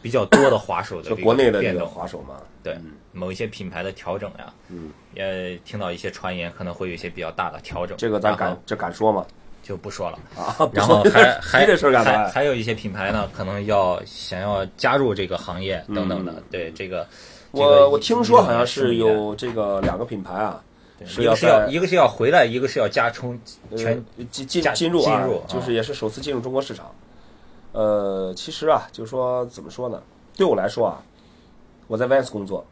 比较多的滑手的就国内的这个变动，滑手嘛，对某一些品牌的调整呀，嗯，也听到一些传言可能会有一些比较大的调整，这个咱敢这敢说吗？就不说了。*laughs* 啊，然后还 *laughs* 还这事干还嘛？还有一些品牌呢，可能要想要加入这个行业等等的。嗯对这个，这个我我听说好像是有这个两个品牌啊，对是要一个是要一个是要回来，一个是要加充全呃进进进入啊进入啊，就是也是首次进入中国市场。呃，其实啊，就是说怎么说呢？对我来说啊，我在 Vans 工作，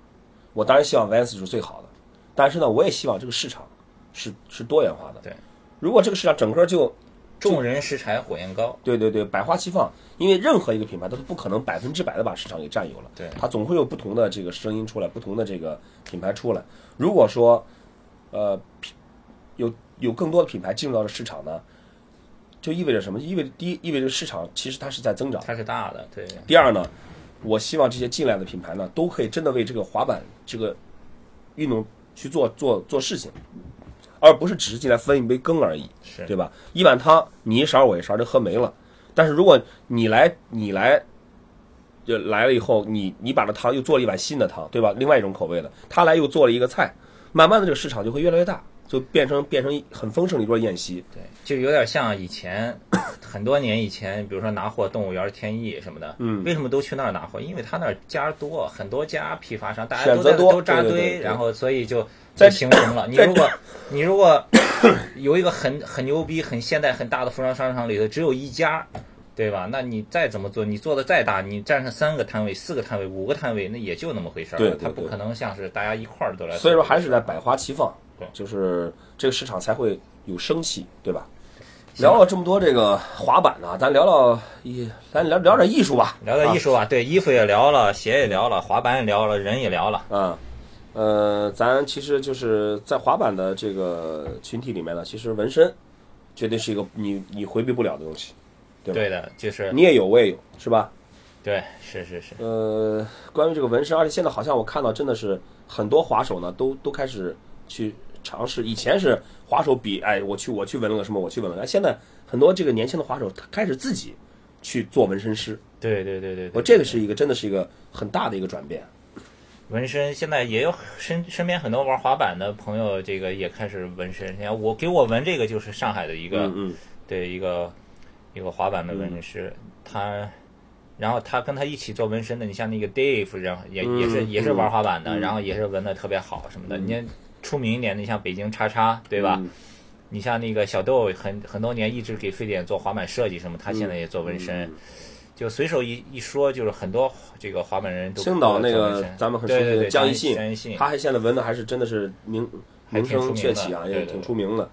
我当然希望 Vans 是最好的，但是呢，我也希望这个市场是是多元化的。对，如果这个市场整个就众人拾柴火焰高。对对对，百花齐放，因为任何一个品牌它都不可能百分之百的把市场给占有了，对它总会有不同的这个声音出来，不同的这个品牌出来。如果说，呃，品有有更多的品牌进入到了市场呢，就意味着什么？意味着第一，意味着市场其实它是在增长。它是大的，对，第二呢，我希望这些进来的品牌呢，都可以真的为这个滑板这个运动去做做做事情，而不是只是进来分一杯羹而已。是对吧？一碗汤你一勺我一勺就喝没了。但是如果你来你来，就来了以后，你你把这汤又做了一碗新的汤，对吧？另外一种口味的，他来又做了一个菜，慢慢的这个市场就会越来越大，就变成变成很丰盛的一桌宴席。对，就有点像以前很多年以前，比如说拿货动物园、天意什么的，嗯为什么都去那儿拿货？因为他那儿家多，很多家批发商，大家都在都扎堆，对对对对然后所以就形成了。你如果你如果 *coughs* 有一个很很牛逼、很现代、很大的服装商场里头只有一家。对吧？那你再怎么做，你做的再大，你占上三个摊位、四个摊位、五个摊位，那也就那么回事儿。对对对它不可能像是大家一块儿都来。所以说还是在百花齐放对，就是这个市场才会有生气，对吧？聊了这么多这个滑板呢，咱聊聊艺，咱聊聊点艺术吧。聊聊艺术啊，对，衣服也聊了，鞋也聊了，滑板也聊了，人也聊了。嗯，呃，咱其实就是在滑板的这个群体里面呢，其实纹身绝对是一个你你回避不了的东西。对吧对的，就是你也有，我也有，是吧？对，是是是，呃，关于这个纹身，而且现在好像我看到真的是很多滑手呢，都都开始去尝试。以前是滑手比，哎，我去我去纹了个什么，我去纹了个。哎现在很多这个年轻的滑手，他开始自己去做纹身师。对对对对对。我这个是一个真的是一个很大的一个转变。纹身，现在也有身身边很多玩滑板的朋友，这个也开始纹身。你看我给我纹这个就是上海的一个，嗯嗯，对一个一个滑板的纹身师，他。然后他跟他一起做纹身的，你像那个 Dave，然后也、嗯也是也是玩滑板的，嗯然后也是纹的特别好什么的。嗯你看出名一点的，你像北京叉叉，对吧？嗯你像那个小豆，很很多年一直给非典做滑板设计什么，他现在也做纹身，嗯就随手一一说，就是很多这个滑板人都青岛那个咱们很熟悉对对对的江一信，信一信，他还现在纹的还是真的是名名声鹊起啊，也挺出名的。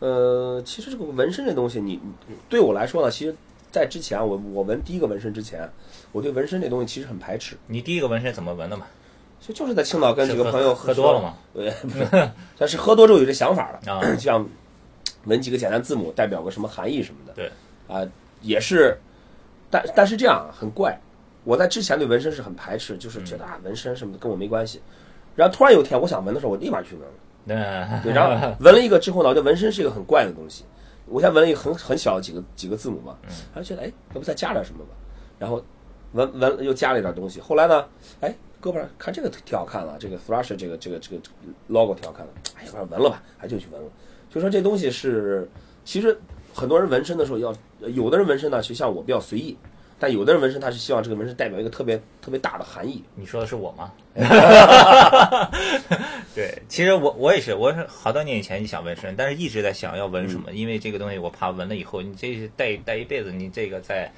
呃，其实这个纹身这东西，你你对我来说呢，其实，在之前我我纹第一个纹身之前，我对纹身这东西其实很排斥，你第一个纹身怎么纹的嘛？就就是在青岛跟几个朋友喝多了？嘛？对，*laughs* 但是喝多之后有这想法了，啊像纹几个简单字母，代表个什么含义什么的。对，啊、也是，但但是这样很怪。我在之前对纹身是很排斥，就是觉得啊纹身什么的跟我没关系。然后突然有一天我想纹的时候，我立马去纹了。那对，然后 *laughs* 纹了一个之后呢，我觉得纹身是一个很怪的东西。我先纹了一个很很小的几个几个字母嘛，然后觉得哎，要不再加点什么吧。然后纹纹又加了一点东西。后来呢，哎，胳膊上看这个挺好看的，这个 Thrasher 这个这个这个 logo 挺好看的，哎呀，纹了吧，还就去纹了。就说这东西是，其实很多人纹身的时候要，有的人纹身呢，就像我比较随意，但有的人纹身他是希望这个纹身代表一个特别特别大的含义。你说的是我吗？*laughs* 对，其实我我也是，我是好多年以前就想纹身，但是一直在想要纹什么，因为这个东西我怕纹了以后，你这是带带一辈子，你这个在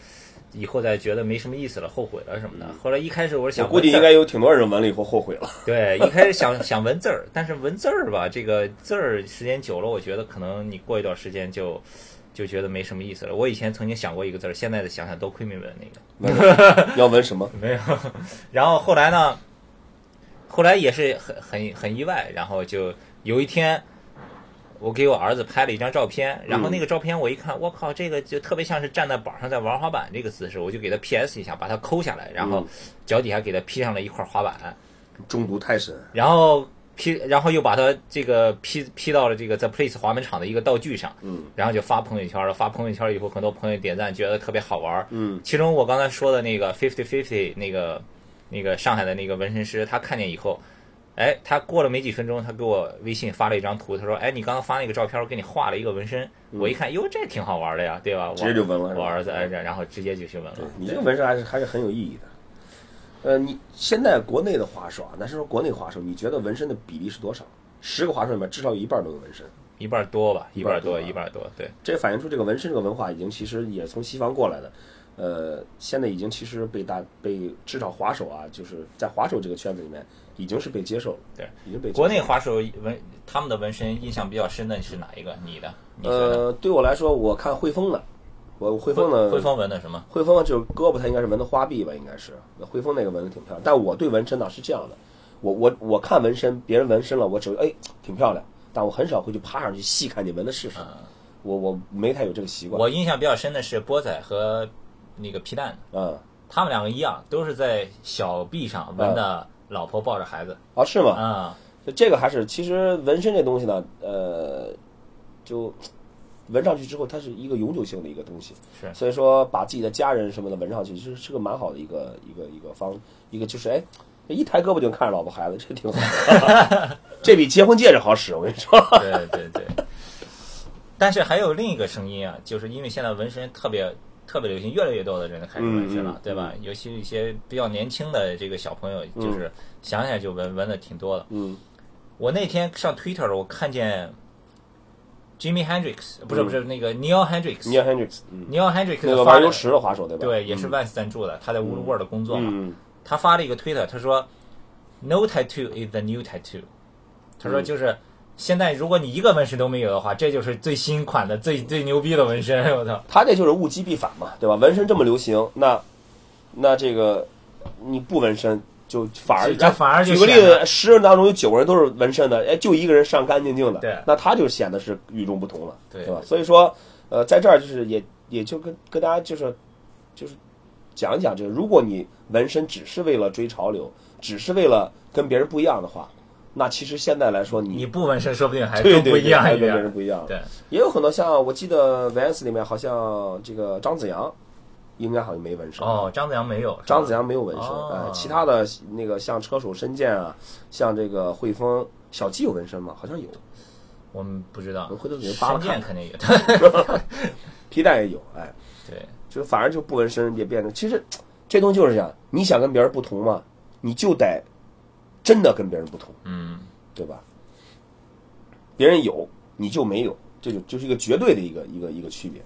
以后再觉得没什么意思了，后悔了什么的。后来一开始我是想估计应该有挺多人纹了以后后悔了。*laughs* 对，一开始想想纹字儿，但是纹字儿吧，这个字儿时间久了，我觉得可能你过一段时间就就觉得没什么意思了。我以前曾经想过一个字儿，现在的想想都亏没纹那个。要纹什么？*laughs* 没有。*laughs* 然后后来呢，后来也是很很很意外，然后就有一天。我给我儿子拍了一张照片，然后那个照片我一看，我靠，这个就特别像是站在板上在玩滑板这个姿势，我就给他 PS 一下，把它抠下来，然后脚底下给他披上了一块滑板，中毒太深。然后 P，然后又把它这个 P P 到了这个 The Place 滑门场的一个道具上，嗯，然后就发朋友圈了。发朋友圈以后，很多朋友点赞，觉得特别好玩。嗯，其中我刚才说的那个 Fifty Fifty 那个那个上海的那个纹身师，他看见以后，哎，他过了没几分钟，他给我微信发了一张图，他说：“哎，你刚刚发那个照片，我给你画了一个纹身。我一看，哟，这挺好玩的呀，对吧？我直接就纹了我儿子哎，然后直接就去纹了。你这个纹身还是还是很有意义的。呃，你现在国内的滑手啊，咱是说国内滑手，你觉得纹身的比例是多少？十个滑手里面至少有一半都有纹身，一半多吧，一半多，一半多对，这反映出这个纹身这个文化已经其实也从西方过来的。呃，现在已经其实被大被至少滑手啊，就是在滑手这个圈子里面已经是被接受了，对，已经被接受国内滑手纹他们的纹身印象比较深的是哪一个？你的？呃，对我来说，我看汇丰的，我汇丰的汇丰纹的什么？汇丰就是胳膊，它应该是纹的花臂吧，应该是。那汇丰那个纹的挺漂亮，但我对纹身呢是这样的，我我我看纹身，别人纹身了，我只会哎挺漂亮，但我很少会去趴上去细看你纹的是什么，我我没太有这个习惯。我印象比较深的是波仔和那个皮蛋，嗯，他们两个一样，都是在小臂上纹的老婆抱着孩子。啊是吗？啊，就这个还是其实纹身这东西呢，呃，就纹上去之后，它是一个永久性的一个东西。是所以说把自己的家人什么的纹上去，其实是个蛮好的一个一个一个方，一个就是哎，一抬胳膊就能看着老婆孩子，这挺好的。*laughs* 这比结婚戒指好使，我跟你说。对对对。但是还有另一个声音啊，就是因为现在纹身特别特别流行，越来越多的人开始纹身了，对吧？尤其一些比较年轻的这个小朋友，就是想想就纹纹的挺多的。嗯我那天上 Twitter，我看见 Jimmy Hendrix，不是不是那个 Neil Hendrix，，Neil Hendrix，嗯，Neil Hendrix 那个玩游池的滑手对吧？对，也是 Vans 赞助的，他在 Woodward 工作嘛。嗯他发了一个推特，他说：“No tattoo is the new tattoo。”他说就是。现在，如果你一个纹身都没有的话，这就是最新款的、最最牛逼的纹身。我操！他这就是物极必反嘛，对吧？纹身这么流行，那那这个你不纹身就反而这反而就举个例子，十人当中有九个人都是纹身的，哎，就一个人上干净净的，对那他就显得是与众不同了，对吧？所以说，呃，在这儿就是也也就跟跟大家就是就是讲一讲这个，如果你纹身只是为了追潮流，只是为了跟别人不一样的话，那其实现在来说你你不纹身，说不定还对对更不一样还跟别。人不一样。对，也有很多像我记得 Vans 里面好像这个张子阳，应该好像没纹身。哦，张子阳没有。张子阳没有纹身，哦哎，其他的那个像车手申健啊，像这个汇丰小季有纹身吗？好像有，我们不知道我。回头给人扒拉看肯定有。*laughs* 皮带也有，哎，对，就反而就不纹身也变成，其实这东西就是这样，你想跟别人不同嘛，你就得真的跟别人不同，嗯，对吧？别人有你就没有，这就就是一个绝对的一个一个一个区别。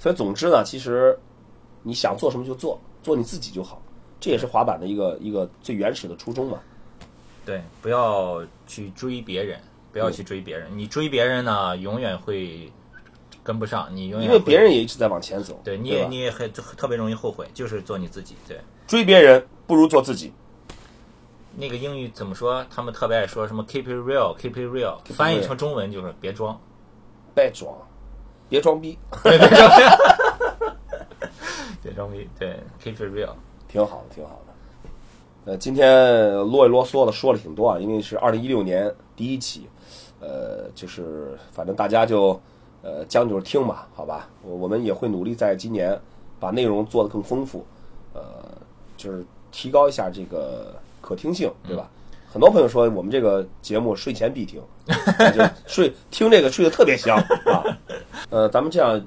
所以总之呢，其实你想做什么就做，做你自己就好，这也是滑板的一个一个最原始的初衷嘛。对，不要去追别人，不要去追别人。你追别人呢，永远会跟不上，你永远因为别人也一直在往前走，对，你也你也很特别容易后悔，就是做你自己。对，追别人不如做自己。那个英语怎么说？他们特别爱说什么 “keep it real”，“keep it real”，it 翻译 real 成中文就是别装。别装，别装逼，*laughs* 别装，别装逼。对，keep it real。挺好的，挺好的。呃，今天啰里啰嗦的说了挺多啊，因为是二零一六年第一期，呃，就是反正大家就呃将就着听吧，好吧？我我们也会努力在今年把内容做得更丰富，呃，就是提高一下这个可听性，对吧？很多朋友说我们这个节目睡前必听，啊就睡听这个睡得特别香啊。呃，咱们这样，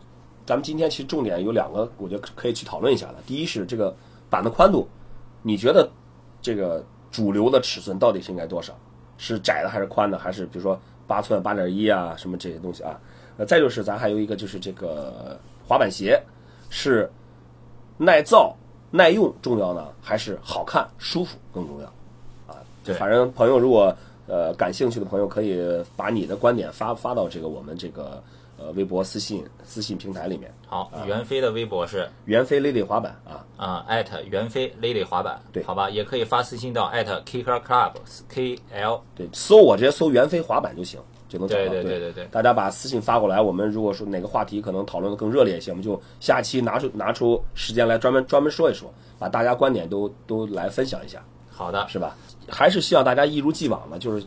咱们今天其实重点有两个，我觉得可以去讨论一下的。第一是这个板的宽度，你觉得这个主流的尺寸到底是应该多少？是窄的还是宽的？还是比如说八寸、八点一啊，什么这些东西啊？呃，再就是咱还有一个就是这个滑板鞋是耐造、耐用重要呢，还是好看、舒服更重要？啊，就对反正朋友如果呃感兴趣的朋友，可以把你的观点发发到这个我们这个呃微博私信私信平台里面。好，袁飞的微博是？袁飞 Lady 滑板啊，啊，艾特袁飞 Lady 滑板，对。好吧，也可以发私信到艾特 Kicker Club K L，对，搜我直接搜袁飞滑板就行，就能找到。对对对。对对对。大家把私信发过来，我们如果说哪个话题可能讨论的更热烈一些，我们就下期拿出拿出时间来专门专门说一说，把大家观点都都来分享一下，好的，是吧？还是希望大家一如既往的，就是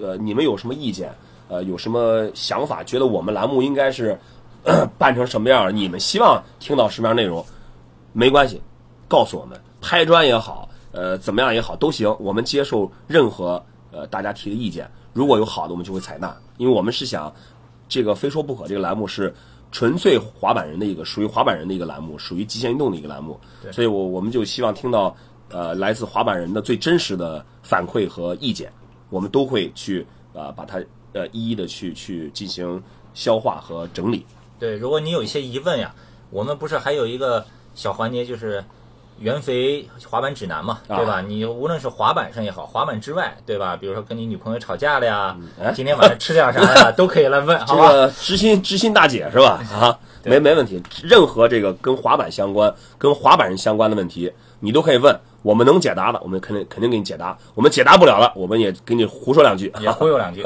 呃，你们有什么意见，呃，有什么想法，觉得我们栏目应该是办成什么样儿，你们希望听到什么样内容，没关系，告诉我们，拍砖也好，呃，怎么样也好都行，我们接受任何呃大家提的意见，如果有好的，我们就会采纳，因为我们是想这个非说不可这个栏目是纯粹滑板人的一个属于滑板人的一个栏目，属于极限运动的一个栏目，所以我我们就希望听到呃来自滑板人的最真实的反馈和意见，我们都会去啊、呃把它呃一一的去去进行消化和整理。对，如果你有一些疑问呀，我们不是还有一个小环节就是。袁肥滑板指南嘛，啊对吧？你无论是滑板上也好，滑板之外，对吧？比如说跟你女朋友吵架了呀，哎今天晚上吃点啥呀，*laughs* 都可以来问，好吧？这个知心知心大姐是吧？啊，没没问题，任何这个跟滑板相关、跟滑板人相关的问题，你都可以问，我们能解答的，我们肯定肯定给你解答；我们解答不了的，我们也给你胡说两句。也忽悠两句？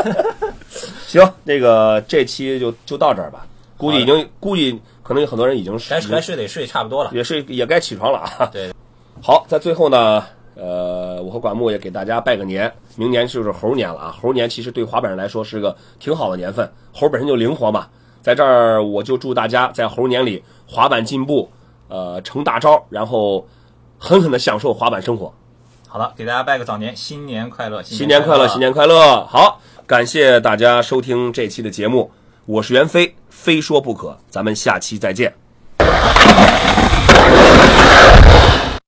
*laughs* *laughs* 行，那个这期就就到这儿吧。估计已经估计可能有很多人已经该该睡得睡差不多了。也睡也该起床了啊。对，好，在最后呢，呃，我和管木也给大家拜个年，明年就是猴年了啊。猴年其实对滑板人来说是个挺好的年份，猴本身就灵活嘛。在这儿，我就祝大家在猴年里滑板进步，呃，成大招，然后狠狠的享受滑板生活。好了，给大家拜个早年，新年快乐！新年快乐，新年快乐！好，感谢大家收听这期的节目，我是袁飞，非说不可，咱们下期再见。